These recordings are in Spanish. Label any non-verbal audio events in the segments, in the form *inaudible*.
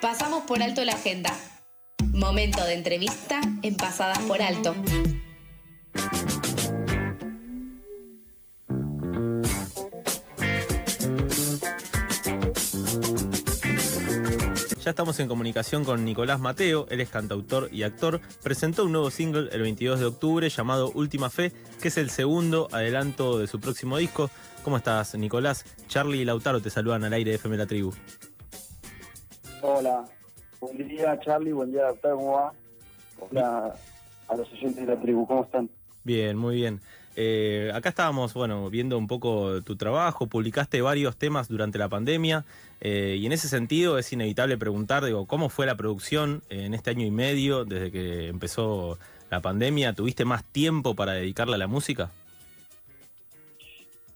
Pasamos por alto la agenda. Momento de entrevista en Pasadas por Alto. Ya estamos en comunicación con Nicolás Mateo, él es cantautor y actor. Presentó un nuevo single el 22 de octubre llamado Última Fe, que es el segundo adelanto de su próximo disco. ¿Cómo estás, Nicolás? Charlie y Lautaro te saludan al aire de FM La Tribu. Hola, buen día Charlie, buen día Lautaro, ¿cómo va? Hola a los oyentes de La Tribu, ¿cómo están? Bien, muy bien. Eh, acá estábamos, bueno, viendo un poco tu trabajo, publicaste varios temas durante la pandemia eh, y en ese sentido es inevitable preguntar, digo, ¿cómo fue la producción en este año y medio desde que empezó la pandemia? ¿Tuviste más tiempo para dedicarle a la música?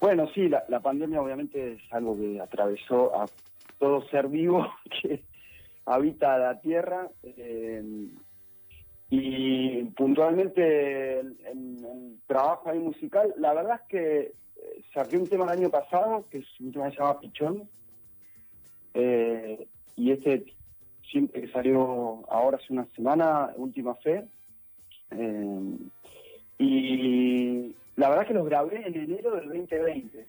Bueno, sí, la, pandemia obviamente es algo que atravesó a todo ser vivo *laughs* que habita la Tierra. Eh, y puntualmente en, el trabajo ahí musical, la verdad es que eh, saqué un tema el año pasado, que es un tema que se llama Pichón, eh, y este siempre que salió ahora hace una semana, Última Fe, y la verdad es que los grabé en enero del 2020.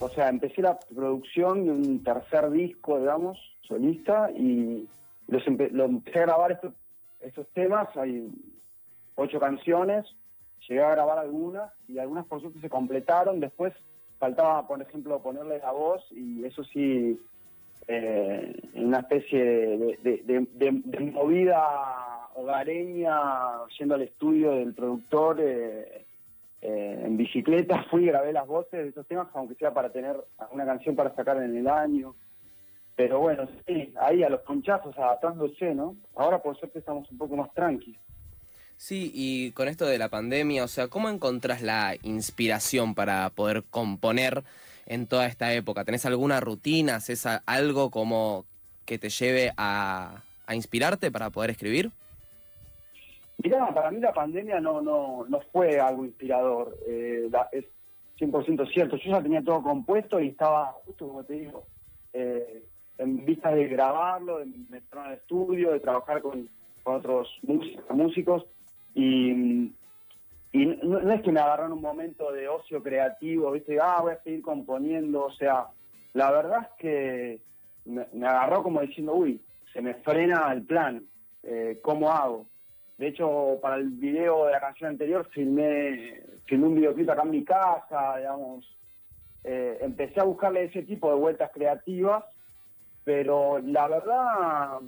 O sea, empecé la producción de un tercer disco, digamos, solista, y los lo empecé a grabar esto estos temas, hay ocho canciones, llegué a grabar algunas y algunas por suerte se completaron, después faltaba, por ejemplo, ponerle la voz y eso sí, eh, una especie de, movida hogareña, yendo al estudio del productor eh, eh, en bicicleta, *laughs* fui y grabé las voces de estos temas, aunque sea para tener una canción para sacar en el año. Pero bueno, sí, ahí a los ponchazos, adaptándose, ¿no? Ahora por suerte estamos un poco más tranquilos. Sí, y con esto de la pandemia, o sea, ¿cómo encontrás la inspiración para poder componer en toda esta época? ¿Tenés alguna rutina? ¿Haces algo como que te lleve a, inspirarte para poder escribir? Mirá, para mí la pandemia no, no, no fue algo inspirador. Eh, es 100% cierto. Yo ya tenía todo compuesto y estaba, justo como te digo, eh, en vista de grabarlo, de meterlo al estudio, de trabajar con, otros músicos, y, y no, es que me agarraron un momento de ocio creativo, viste, ah, voy a seguir componiendo, o sea, la verdad es que me, agarró como diciendo, uy, se me frena el plan, eh, ¿cómo hago? De hecho, para el video de la canción anterior filmé, filmé un videoclip acá en mi casa, digamos, eh, empecé a buscarle ese tipo de vueltas creativas pero la verdad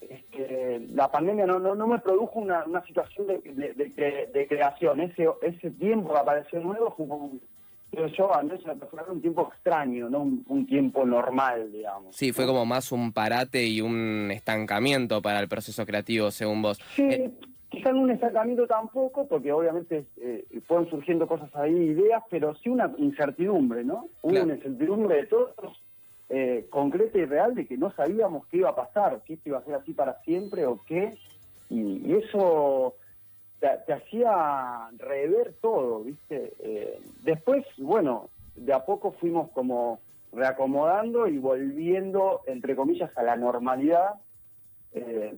es que la pandemia no, no, me produjo una, una situación de, de, creación. Ese, ese tiempo que apareció nuevo fue un, yo, fue un tiempo extraño, no un, tiempo normal, digamos. Sí, fue como más un parate y un estancamiento para el proceso creativo, según vos. Sí, eh, quizás no un estancamiento tampoco, porque obviamente eh, fueron surgiendo cosas ahí, ideas, pero sí una incertidumbre, ¿no? Una incertidumbre de todos eh, concreta y real de que no sabíamos qué iba a pasar, si esto iba a ser así para siempre o qué, y, eso te, hacía rever todo, ¿viste? Eh, después, bueno, de a poco fuimos como reacomodando y volviendo, entre comillas, a la normalidad. Eh,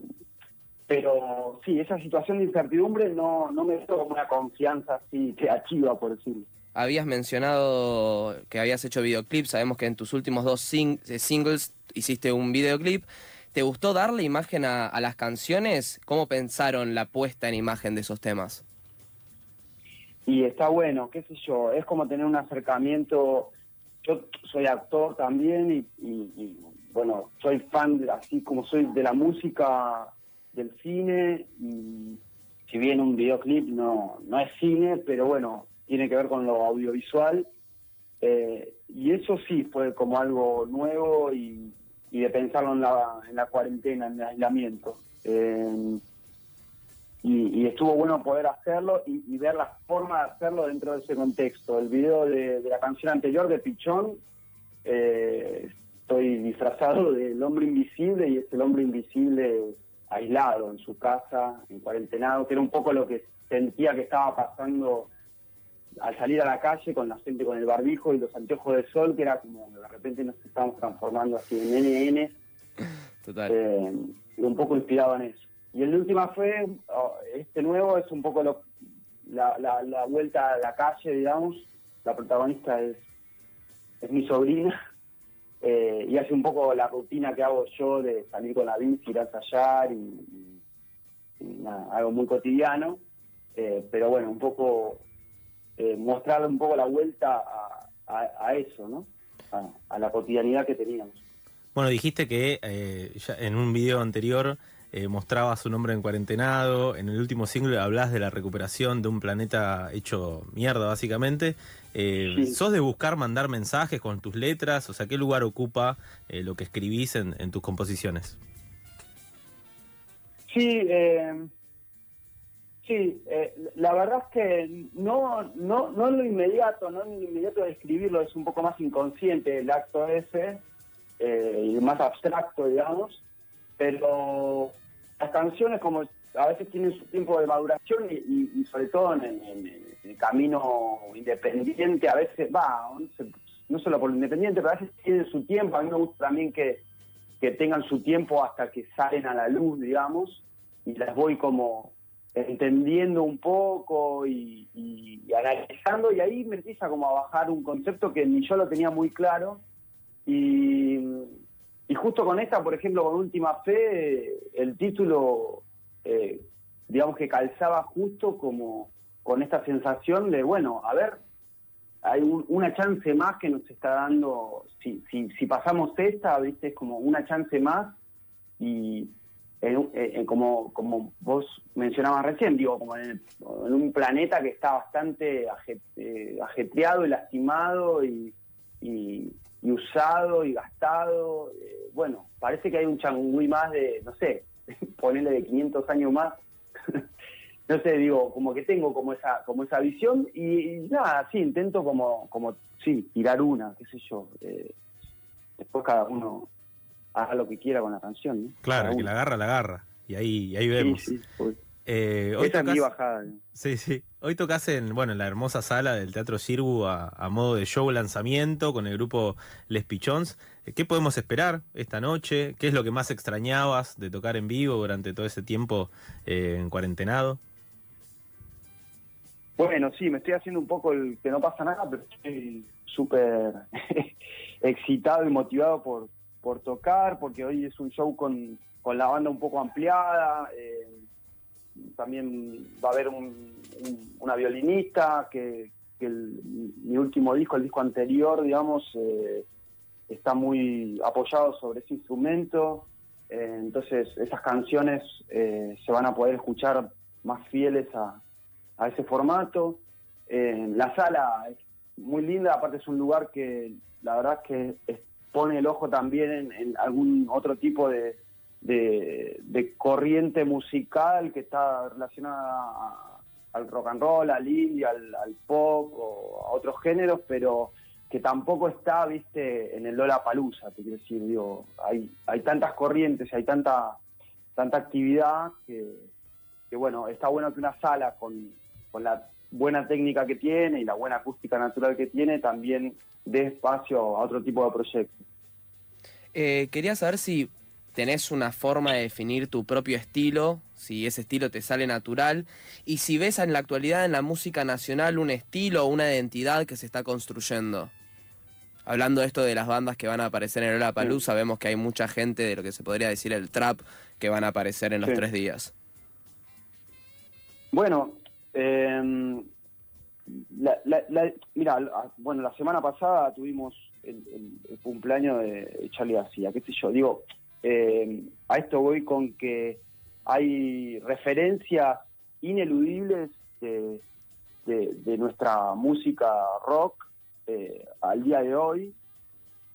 pero sí, esa situación de incertidumbre no, no me dio como una confianza así creativa, por decirlo habías mencionado que habías hecho videoclips, sabemos que en tus últimos dos eh, singles hiciste un videoclip. ¿Te gustó darle imagen a, las canciones? ¿Cómo pensaron la puesta en imagen de esos temas? Y está bueno, qué sé yo, es como tener un acercamiento. Yo soy actor también y, bueno, soy fan, así como soy de la música, del cine. Y si bien un videoclip no, no es cine, pero bueno, tiene que ver con lo audiovisual. Eh, y eso sí fue como algo nuevo y, de pensarlo en la, en la cuarentena, en el aislamiento. Eh, y, estuvo bueno poder hacerlo y, ver la forma de hacerlo dentro de ese contexto. El video de, la canción anterior de Pichón, eh, estoy disfrazado del hombre invisible y es el hombre invisible aislado en su casa, en cuarentenado, que era un poco lo que sentía que estaba pasando al salir a la calle con la gente con el barbijo y los anteojos de sol, que era como de repente nos estábamos transformando así en NN. Total. Eh, un poco inspirado en eso. Y el último fue, oh, este nuevo es un poco lo, la, la, la vuelta a la calle, digamos. La protagonista es, es mi sobrina. Eh, y hace un poco la rutina que hago yo de salir con la bici, ir a ensayar y, y- y nada, algo muy cotidiano. Eh, pero bueno, un poco eh, mostrarle un poco la vuelta a, a- a eso, ¿no? A, a la cotidianidad que teníamos. Bueno, dijiste que eh, ya en un video anterior eh, mostrabas un hombre en cuarentenado. En el último single hablas de la recuperación de un planeta hecho mierda, básicamente. Eh, Sí. ¿Sos de buscar mandar mensajes con tus letras? O sea, ¿qué lugar ocupa lo que escribís en, en tus composiciones? Sí, eh, sí, eh, la verdad es que no, no, no en lo inmediato, no en lo inmediato de escribirlo, es un poco más inconsciente. El acto ese, eh, y más abstracto, digamos, pero las canciones como a veces tienen su tiempo de maduración y, y- y sobre todo en, el camino independiente, a veces va, no solo por lo independiente, pero a veces tienen su tiempo, a mí me gusta también que, que tengan su tiempo hasta que salen a la luz, digamos, y las voy como entendiendo un poco y, analizando, y ahí me empieza como a bajar un concepto que ni yo lo tenía muy claro, y, y justo con esta, por ejemplo, con Última Fe, el título, eh, digamos que calzaba justo como con esta sensación de, bueno, a ver, hay un- una chance más que nos está dando, si, si, si pasamos esta, viste, es como una chance más y en eh, eh, como, como vos mencionabas recién, digo, como en, en un planeta que está bastante eh, ajetreado y lastimado y, y- usado y gastado. eh, bueno, parece que hay un changüí más de, no sé, *laughs* ponerle de 500 años más. *laughs* no sé, digo, como que tengo como esa como esa visión y, y nada, sí, intento como, como sí, tirar una, qué sé yo. después cada uno haga lo que quiera con la canción. ¿no? Claro, que la agarra, la agarra. Y ahí, ahí vemos. sí, pues. Eh, hoy Esa es mi tocas- bajada. ¿no? Sí, sí. Hoy tocas en, bueno, en la hermosa sala del Teatro Sirgu a, a modo de show lanzamiento con el grupo Les Pichons. Eh, ¿Qué podemos esperar esta noche? ¿Qué es lo que más extrañabas de tocar en vivo durante todo ese tiempo eh, en cuarentenado? Bueno, sí, me estoy haciendo un poco el que no pasa nada, pero estoy súper *laughs* excitado y motivado por, por tocar, porque hoy es un show con, con la banda un poco ampliada. eh, también va a haber un- un- una violinista que, mi último disco, el disco anterior, digamos, eh, está muy apoyado sobre ese instrumento. Eh, entonces, esas canciones se van a poder escuchar más fieles a, a ese formato. La sala es muy linda, aparte es un lugar que la verdad es que es- pone el ojo también en, en algún otro tipo de, de- corriente musical que está relacionada a- al rock and roll, al indie, al, al pop o a otros géneros, pero que tampoco está, viste, en el Lola Palusa, te quiero decir, digo, hay, hay tantas corrientes, hay tanta, tanta actividad que, que bueno, está bueno que una sala con, con la buena técnica que tiene y la buena acústica natural que tiene también dé espacio a otro tipo de proyectos. Eh, quería saber si tenés una forma de definir tu propio estilo, si ese estilo te sale natural, y si ves en la actualidad en la música nacional un estilo o una identidad que se está construyendo. Hablando de esto de las bandas que van a aparecer en la Palusa, vemos que hay mucha gente de lo que se podría decir el trap que van a aparecer en los Sí. tres días. Bueno, eh, la, la- la- mira, bueno, la semana pasada tuvimos el, el- cumpleaños de Charlie García, qué sé yo, digo, eh, a esto voy con que hay referencias ineludibles de, de- de nuestra música rock eh, al día de hoy.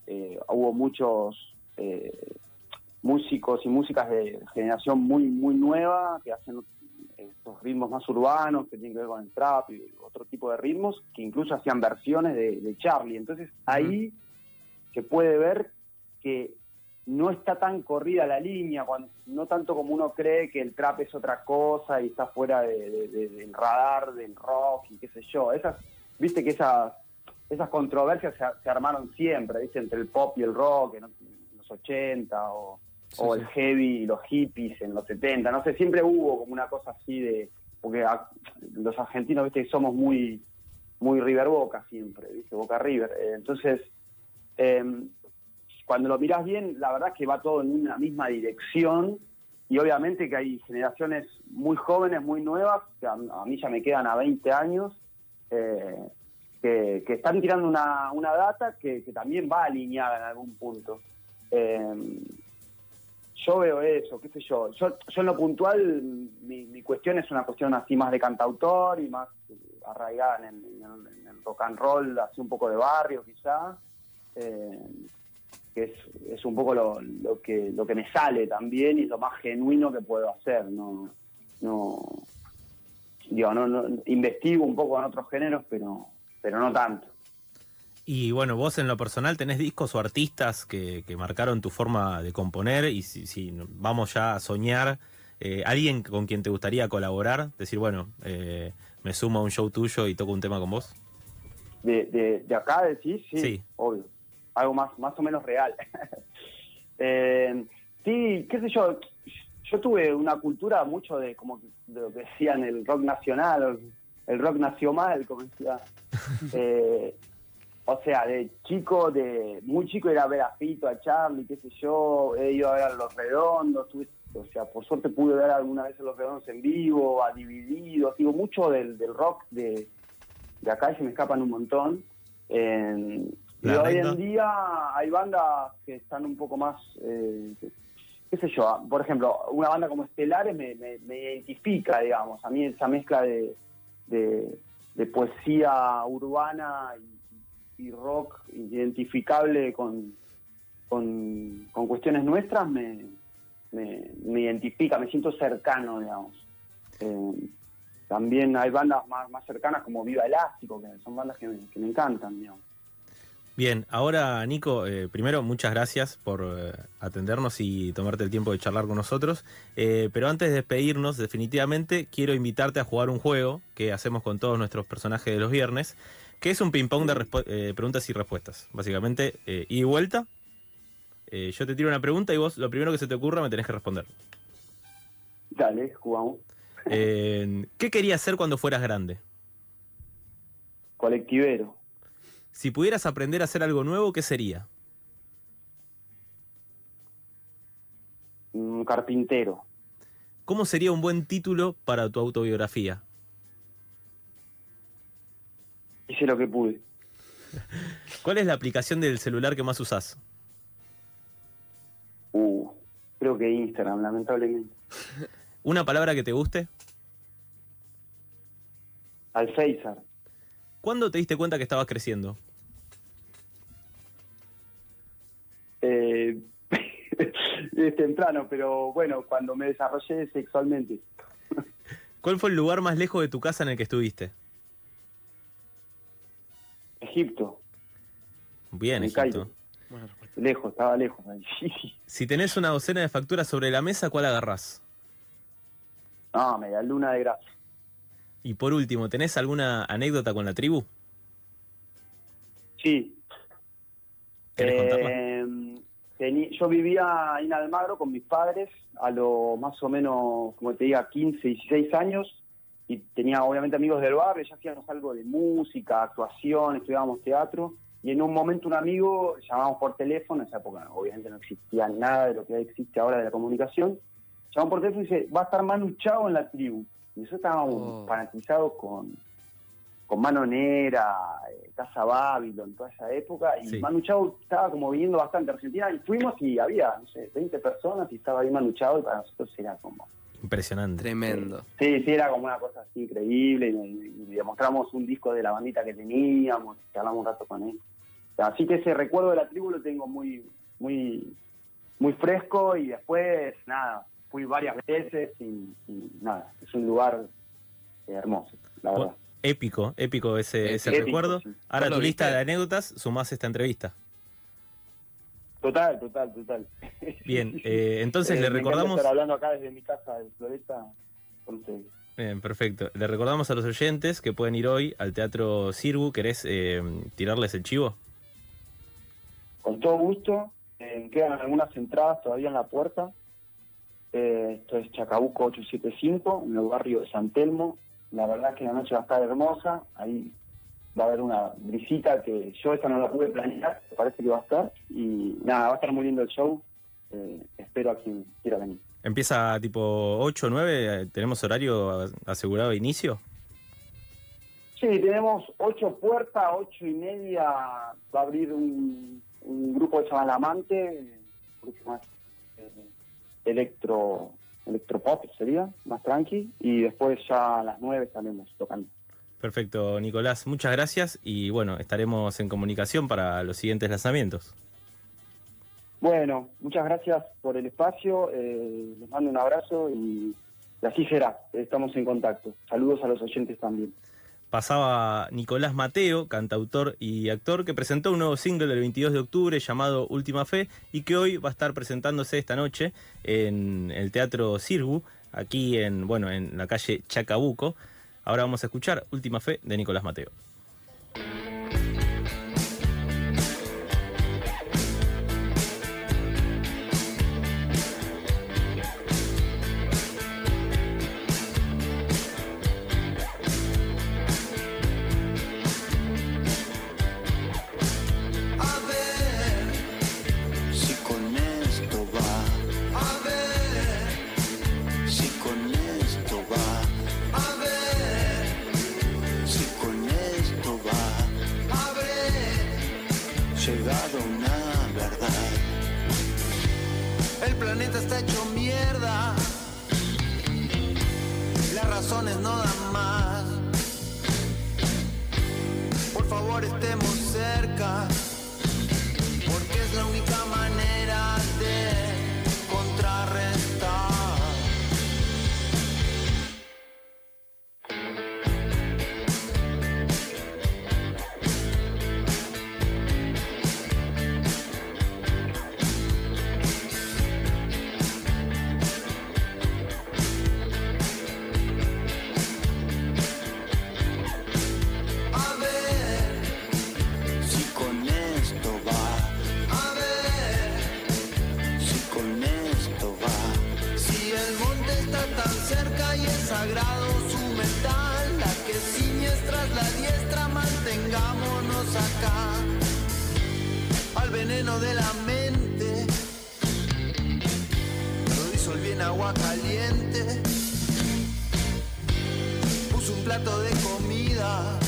Eh, hubo muchos eh, músicos y músicas de generación muy, muy nueva que hacen estos ritmos más urbanos que tienen que ver con el trap y otro tipo de ritmos que incluso hacían versiones de, de Charlie. Entonces ahí se puede ver que no está tan corrida la línea, cuando- no tanto como uno cree que el trap es otra cosa y está fuera de- de- de- del radar del rock y qué sé yo. Esas, viste que esas, esas controversias se, se armaron siempre, ¿viste? entre el pop y el rock en los 80 o o Sí, el heavy los hippies en los 70, no sé, siempre hubo como una cosa así de, porque a- los argentinos, viste, somos muy, muy River Boca siempre, viste, Boca River, Eh, entonces, eh, cuando lo mirás bien, la verdad es que va todo en una misma dirección y obviamente que hay generaciones muy jóvenes, muy nuevas, que a, a mí ya me quedan a 20 años, eh, que, que están tirando una, una data que, que también va alineada en algún punto. Eh, yo veo eso, qué sé yo. Yo, yo en lo puntual, mi, mi cuestión es una cuestión así más de cantautor y más eh, arraigada en el, rock and roll, así un poco de barrio quizá. Eh, que es, es un poco lo, lo que lo que me sale también y lo más genuino que puedo hacer. No, no, digo, no, no- investigo un poco en otros géneros, pero, pero no tanto. Y bueno, vos en lo personal tenés discos o artistas que, que marcaron tu forma de componer y si, si vamos ya a soñar, eh, alguien con quien te gustaría colaborar, decir, bueno, eh, me sumo a un show tuyo y toco un tema con vos. De, de, de acá decís, sí, Sí. obvio. Algo más, más o menos real. *laughs* Eh, sí, qué sé yo, yo tuve una cultura mucho de como de lo que decían el rock nacional, el rock nacional, como decía. *laughs* O sea, de chico, de muy chico era a ver a Fito, a Charlie, qué sé yo, he ido a ver a Los Redondos, tuve- o sea, por suerte pude ver alguna vez a Los Redondos en vivo, a Divididos, digo, mucho del, del rock de, de acá y se me escapan un montón. Eh, y La hoy en día hay bandas que están un poco más, eh, qué sé yo, por ejemplo, una banda como Estelares me, me- me identifica, digamos, a mí esa mezcla de, de, de poesía urbana y, rock identificable con, con, con cuestiones nuestras me, me, me identifica, me siento cercano, digamos. Eh, también hay bandas más, más cercanas como Viva Elástico, que son bandas que me, encantan, digamos. Bien, ahora Nico, eh, primero muchas gracias por eh, atendernos y tomarte el tiempo de charlar con nosotros. Pero antes de despedirnos, definitivamente quiero invitarte a jugar un juego que hacemos con todos nuestros personajes de los viernes, que es un ping-pong de eh, preguntas y respuestas. Básicamente, eh, y vuelta. Eh, yo te tiro una pregunta y vos lo primero que se te ocurra me tenés que responder. Dale, jugamos. Eh, ¿Qué querías hacer cuando fueras grande? Colectivero. Si pudieras aprender a hacer algo nuevo, ¿qué sería? Un carpintero. ¿Cómo sería un buen título para tu autobiografía? Hice lo que pude. ¿Cuál es la aplicación del celular que más usás? Uh, creo que Instagram, lamentablemente. *laughs* ¿Una palabra que te guste? Alféizar. ¿Cuándo te diste cuenta que estabas creciendo? Eh, *laughs* es temprano, pero bueno, cuando me desarrollé sexualmente. ¿Cuál fue el lugar más lejos de tu casa en el que estuviste? Egipto, Bien, En Egipto. Cairo. lejos, estaba lejos. *laughs* Si tenés una docena de facturas sobre la mesa, ¿cuál agarrás? No, media luna de grasa. Y por último, ¿tenés alguna anécdota con la tribu? Sí. Eh, yo vivía en Almagro con mis padres a lo más o menos, como te diga, 15, 16 años y tenía obviamente amigos del barrio, ya hacíamos algo de música, actuación, estudiábamos teatro y en un momento un amigo, llamamos por teléfono, en esa época obviamente no existía nada de lo que existe ahora de la comunicación, llamamos por teléfono y dice, va a estar Manu Chao en la tribu. Y nosotros estábamos Oh. fanatizados con, con Mano Nera, eh, Casa Babylon, toda esa época, y Sí. Manu Chao estaba como viniendo bastante a Argentina, y fuimos y había, no sé, 20 personas y estaba ahí Manu Chao, y para nosotros era como... Impresionante. Tremendo. Sí, sí, era como una cosa así increíble, y, y le mostramos un disco de la bandita que teníamos, y hablamos un rato con él. Así que ese recuerdo de la tribu lo tengo muy, muy, muy fresco, y después, nada, fui varias veces, y, y nada, es un lugar eh, hermoso, la verdad. Bueno, épico, épico ese, ese Épico, recuerdo. sí. Ahora ¿Vos tu lista de anécdotas, sumás esta entrevista. Total, total, total. *laughs* Bien, eh, entonces Eh, le recordamos... estar hablando acá desde mi casa de Floresta ustedes. Bien, perfecto. Le recordamos a los oyentes que pueden ir hoy al Teatro Sirgu. ¿Querés eh, tirarles el chivo? Con todo gusto. eh, quedan algunas entradas todavía en la puerta. Eh, esto es Chacabuco 875, en el barrio de San Telmo. La verdad es que la noche va a estar hermosa. Ahí va a haber una visita que yo esa no la pude planear, parece que va a estar. Y nada, va a estar muy lindo el show. Eh, espero a quien quiera venir. Empieza tipo 8 o 9, ¿tenemos horario asegurado de inicio? Sí, tenemos ocho puertas, ocho y media va a abrir un, un grupo que se llama El Amante, un grupo más eh, electro, electropop sería, más tranqui, y después ya a las nueve estaremos tocando. Perfecto, Nicolás, muchas gracias y bueno, estaremos en comunicación para los siguientes lanzamientos. Bueno, muchas gracias por el espacio, eh, les mando un abrazo y así será, estamos en contacto. Saludos a los oyentes también. Pasaba Nicolás Mateo, cantautor y actor, que presentó un nuevo single del 22 de octubre llamado Última Fe y que hoy va a estar presentándose esta noche en el Teatro Sirgu, aquí en, bueno, en la calle Chacabuco. Ahora vamos a escuchar Última Fe de Nicolás Mateo. Por favor estemos cerca, porque es la única sagrado su metal, la que siniestra es la diestra, mantengámonos acá. Al veneno de la mente, lo disolví en agua caliente. Puso un plato de comida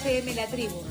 FM La Tribu